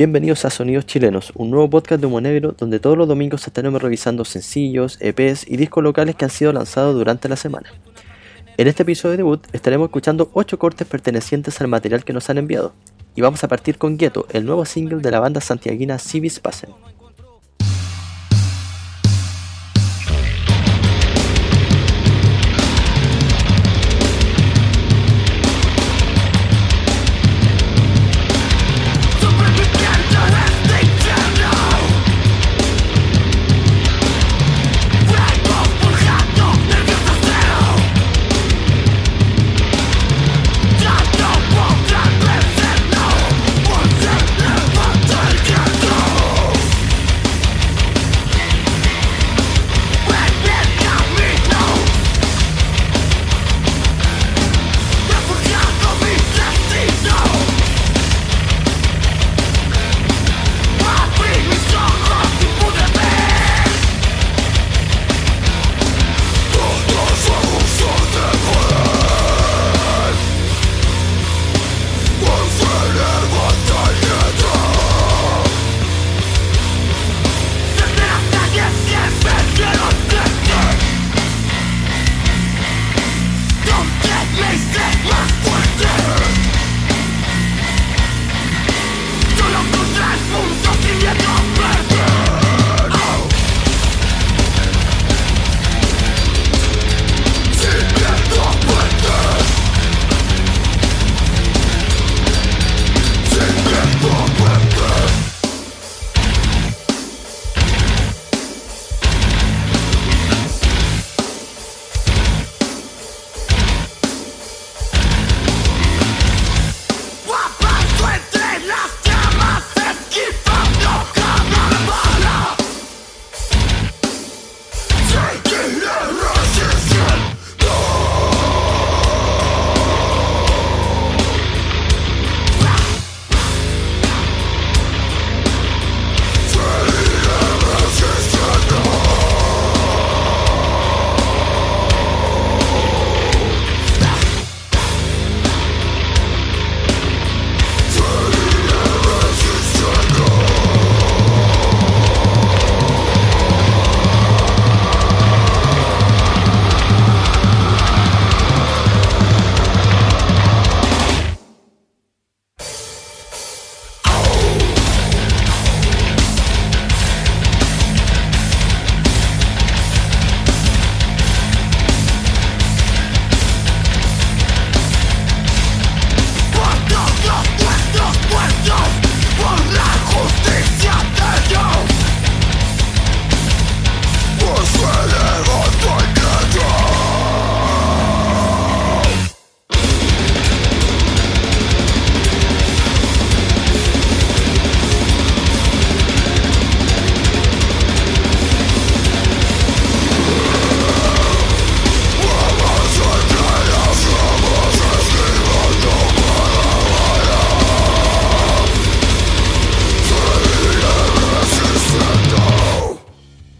Bienvenidos a Sonidos Chilenos, un nuevo podcast de Humo Negro donde todos los domingos estaremos revisando sencillos, EPs y discos locales que han sido lanzados durante la semana. En este episodio de debut estaremos escuchando 8 cortes pertenecientes al material que nos han enviado, y vamos a partir con Ghetto, el nuevo single de la banda santiaguina Civis Passen.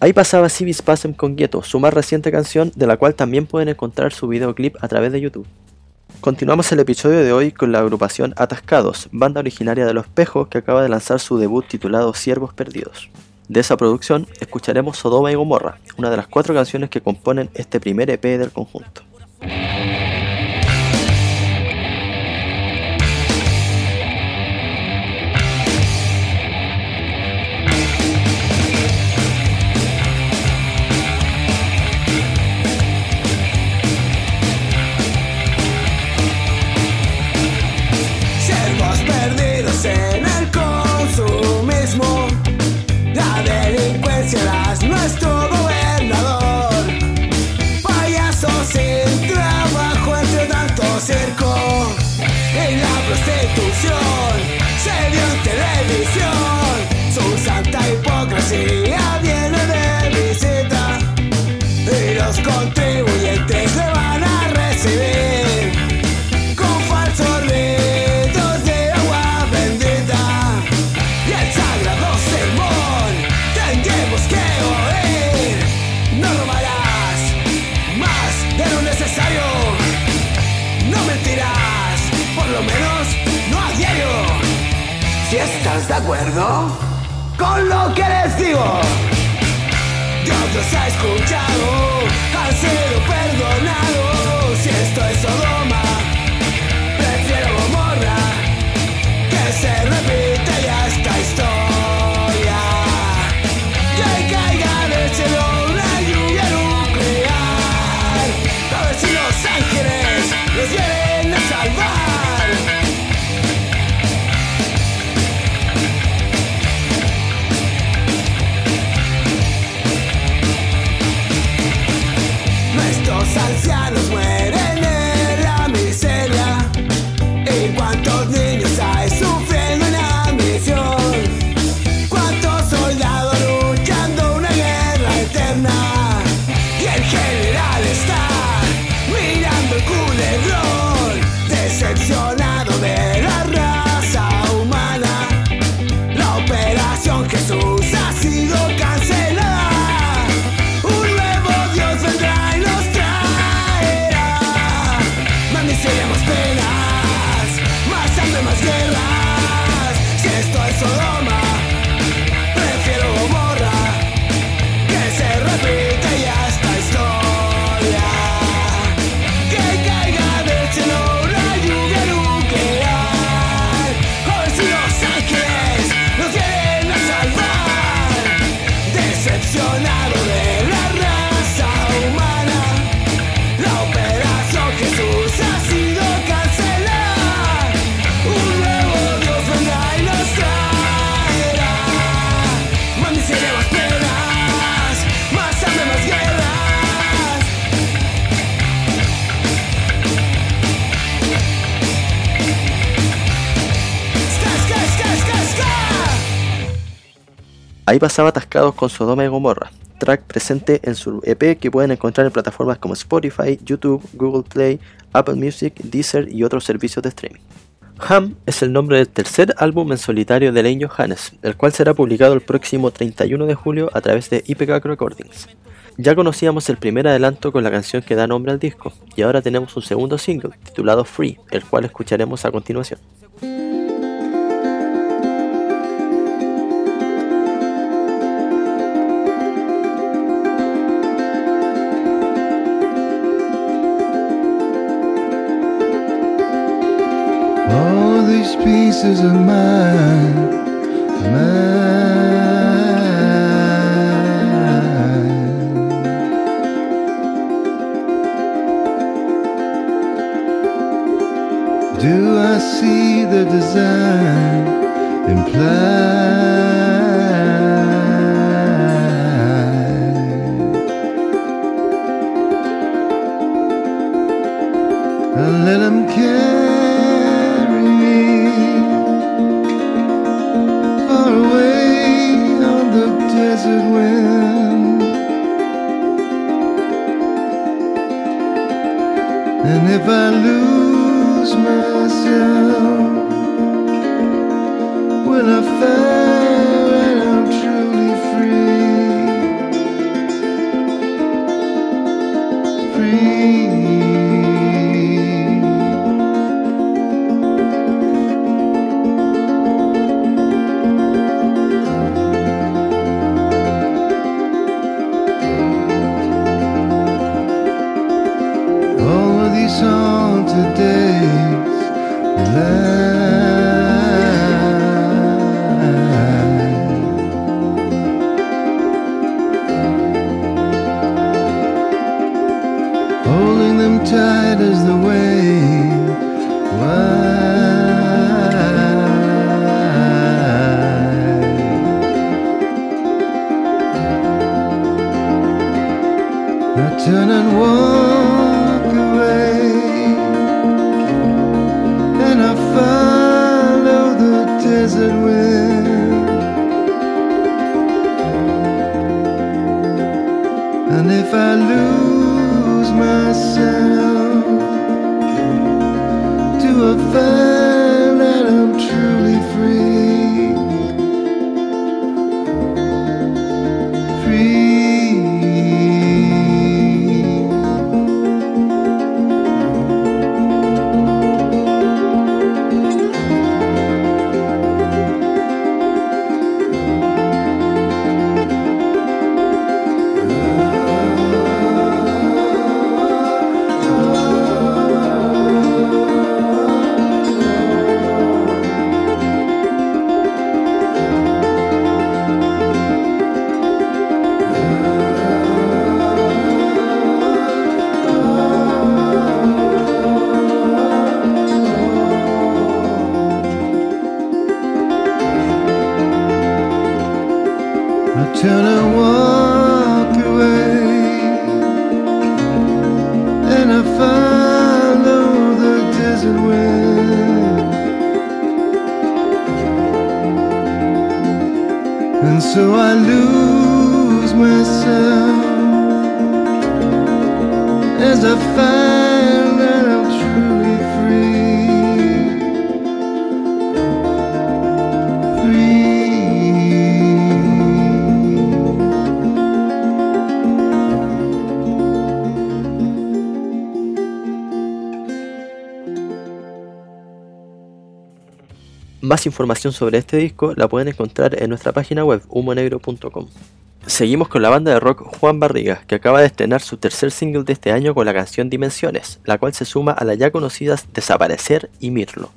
Ahí pasaba Civis Passem con Ghetto, su más reciente canción, de la cual también pueden encontrar su videoclip a través de YouTube. Continuamos el episodio de hoy con la agrupación Atascados, banda originaria de Los Pejos que acaba de lanzar su debut titulado Siervos Perdidos. De esa producción escucharemos Sodoma y Gomorra, una de las cuatro canciones que componen este primer EP del conjunto. Acuerdo con lo que les digo? Dios los ha escuchado, han sido perdonados. Si esto es Sodoma, prefiero Gomorra que se repite ya esta historia. Que caiga del cielo una lluvia nuclear. A ver si los ángeles los vienen Nuestros ancianos Ahí pasaba Atascados con Sodoma y Gomorra, track presente en su EP que pueden encontrar en plataformas como Spotify, YouTube, Google Play, Apple Music, Deezer y otros servicios de streaming. Ham es el nombre del tercer álbum en solitario de Lane Johannes, el cual será publicado el próximo 31 de julio a través de Ipecac Recordings. Ya conocíamos el primer adelanto con la canción que da nombre al disco, y ahora tenemos un segundo single titulado Free, el cual escucharemos a continuación. These pieces of mine, mine. Do I see the design implied? Let them carry Is the way Más información sobre este disco la pueden encontrar en nuestra página web humonegro.com. Seguimos con la banda de rock Juan Barriga, que acaba de estrenar su tercer single de este año con la canción Dimensiones, la cual se suma a la ya conocidas Desaparecer y Mirlo.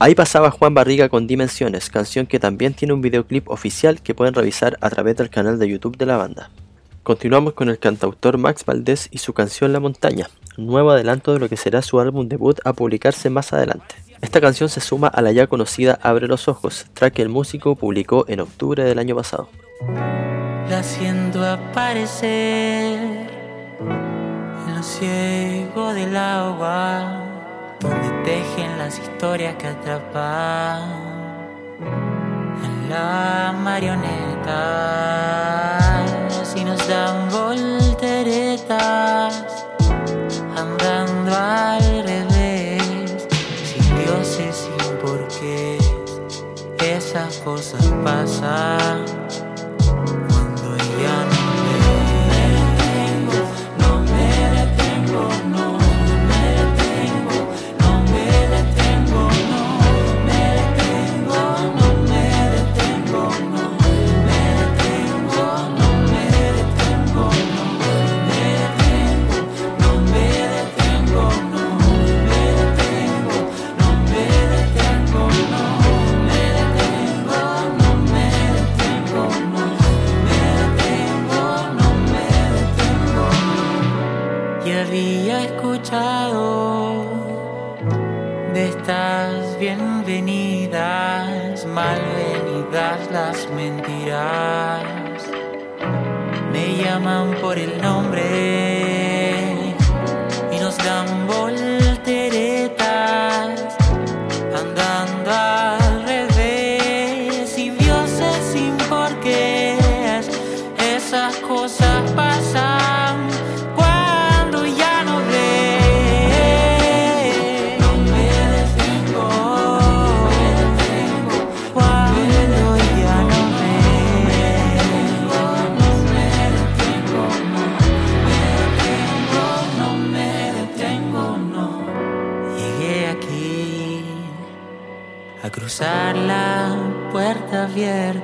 Ahí pasaba Juan Barriga con Dimensiones, canción que también tiene un videoclip oficial que pueden revisar a través del canal de YouTube de la banda. Continuamos con el cantautor Max Valdés y su canción La Montaña, nuevo adelanto de lo que será su álbum debut a publicarse más adelante. Esta canción se suma a la ya conocida Abre los Ojos, track que el músico publicó en octubre del año pasado. La siento aparecer en lo ciego del agua historias que atrapan en la marioneta. Si nos dan volteretas, andando al revés, sin dioses, sin porqué, esas cosas pasan por el.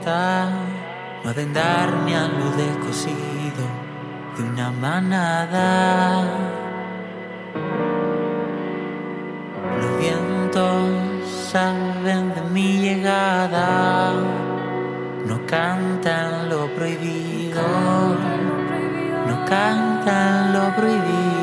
no adendar ni a lo descosido de una manada. Los vientos saben de mi llegada, no cantan lo prohibido, no cantan lo prohibido.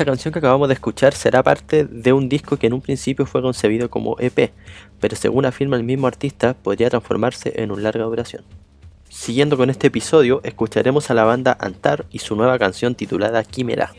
Esta canción que acabamos de escuchar será parte de un disco que en un principio fue concebido como EP, pero según afirma el mismo artista, podría transformarse en una larga duración. Siguiendo con este episodio, escucharemos a la banda Antar y su nueva canción titulada Quimera.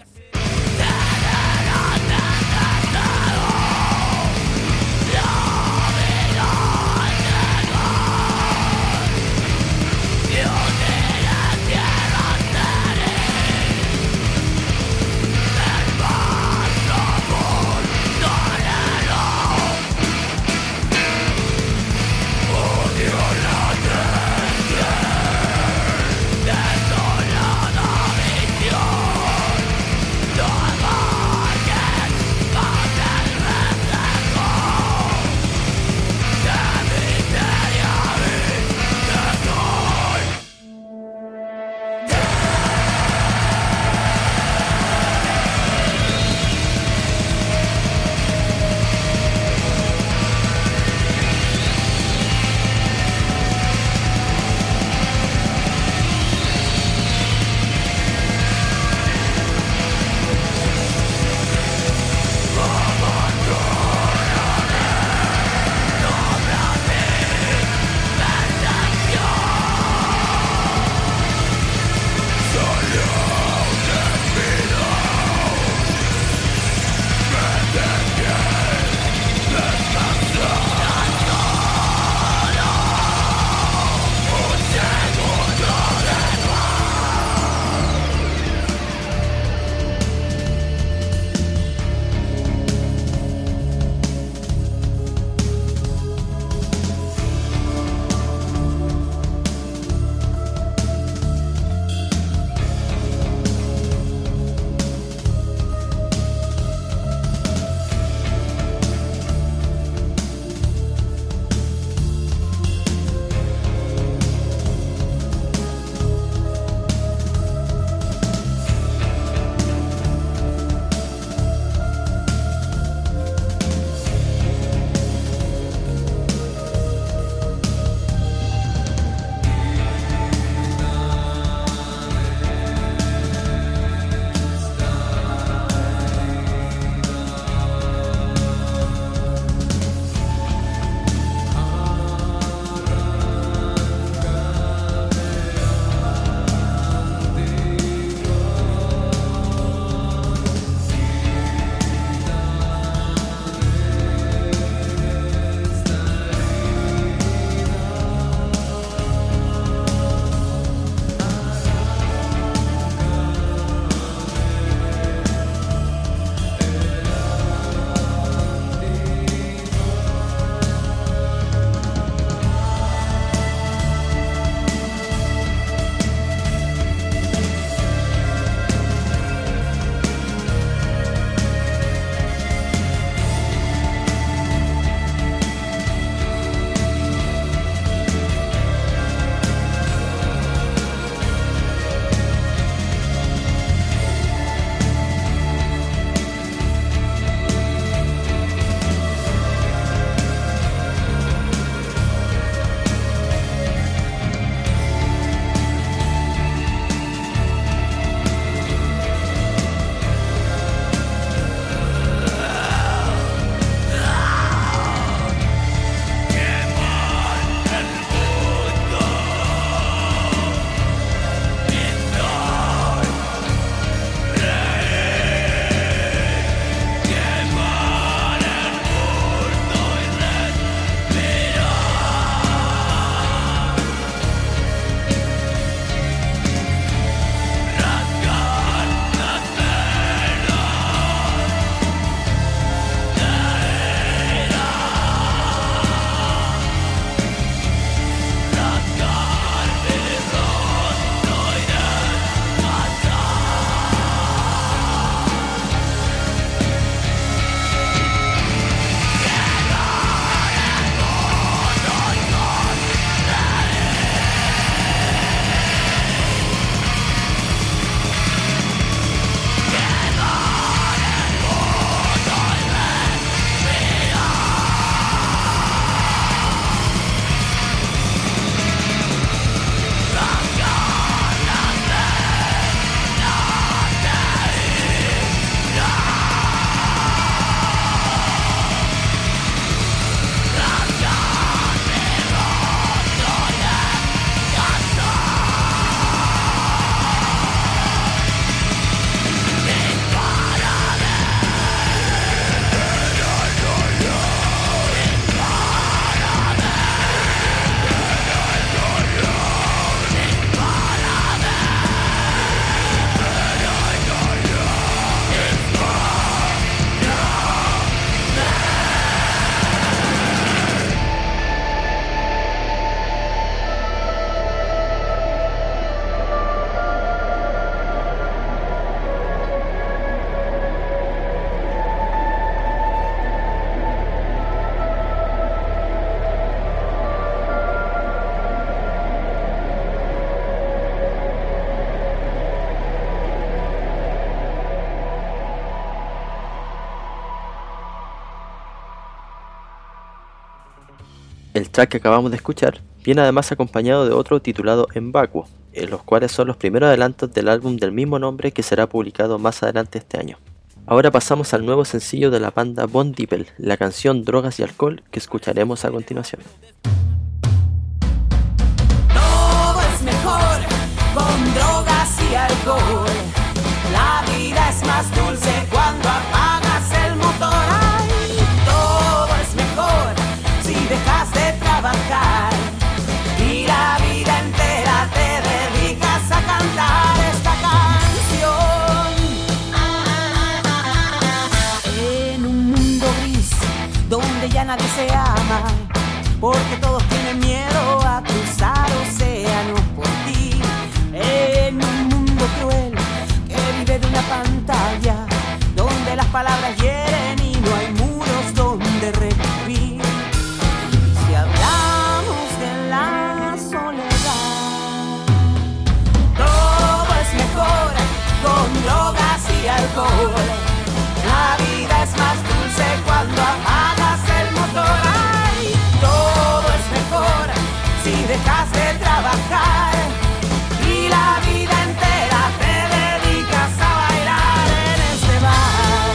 Track que acabamos de escuchar viene además acompañado de otro titulado En Vacuo, en los cuales son los primeros adelantos del álbum del mismo nombre que será publicado más adelante este año. Ahora pasamos al nuevo sencillo de la banda Bon Dippel, la canción Drogas y Alcohol, que escucharemos a continuación. Todo es mejor con drogas y alcohol. La vida es más dulce nadie se ama, porque todos dejas de trabajar. Y la vida entera te dedicas a bailar en este bar.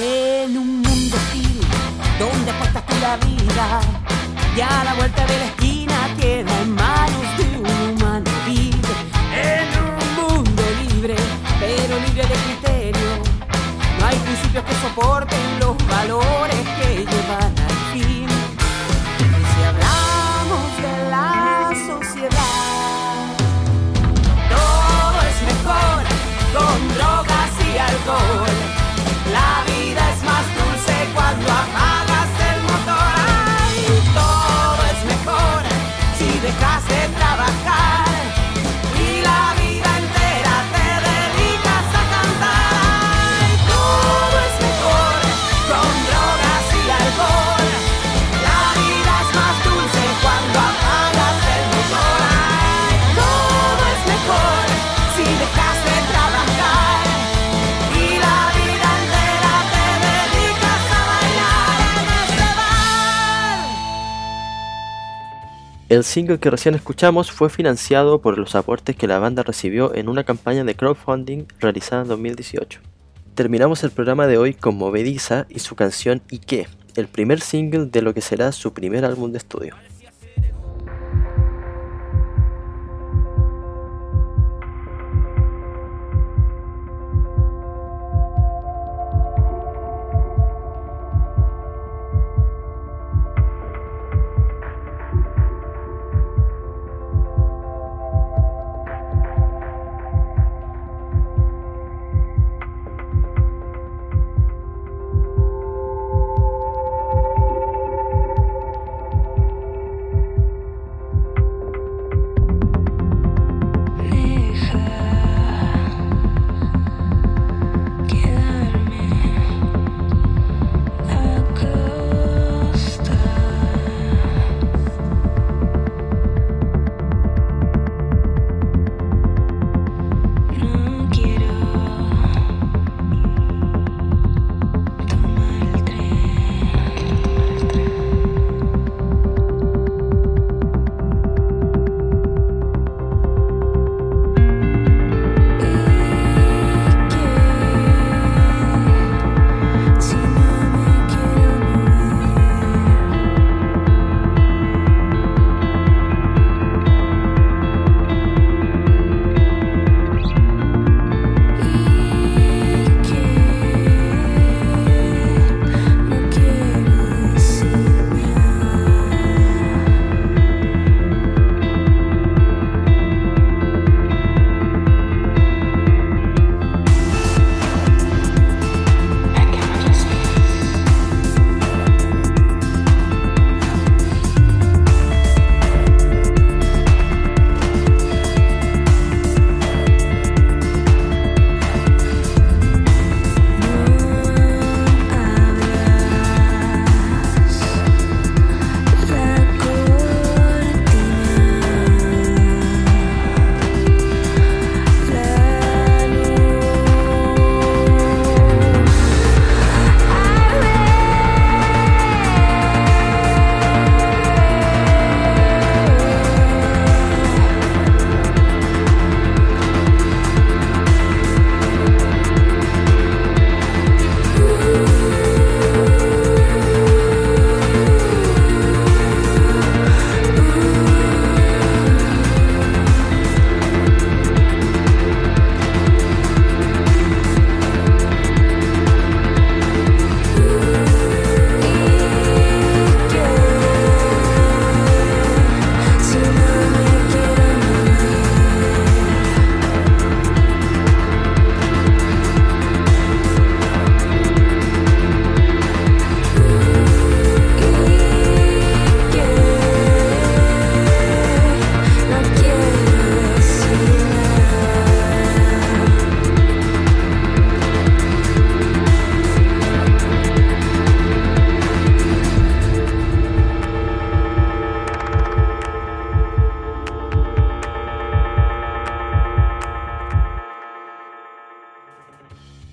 En un mundo hostil donde apuestas tú la vida. Ya a la vuelta de El single que recién escuchamos fue financiado por los aportes que la banda recibió en una campaña de crowdfunding realizada en 2018. Terminamos el programa de hoy con Movediza y su canción ¿Y qué? el primer single de lo que será su primer álbum de estudio.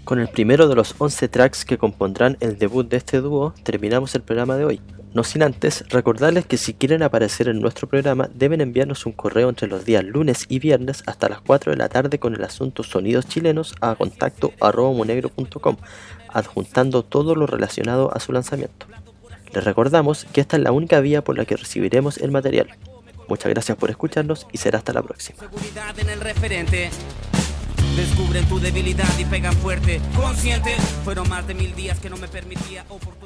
Con el primero de los 11 tracks que compondrán el debut de este dúo, terminamos el programa de hoy. No sin antes recordarles que si quieren aparecer en nuestro programa deben enviarnos un correo entre los días lunes y viernes hasta las 4 de la tarde con el asunto Sonidos Chilenos a contacto adjuntando todo lo relacionado a su lanzamiento. Les recordamos que esta es la única vía por la que recibiremos el material. Muchas gracias por escucharnos y será hasta la próxima. Descubren tu debilidad y pegan fuerte. Consciente, fueron más de mil días que no me permitía oportunidad.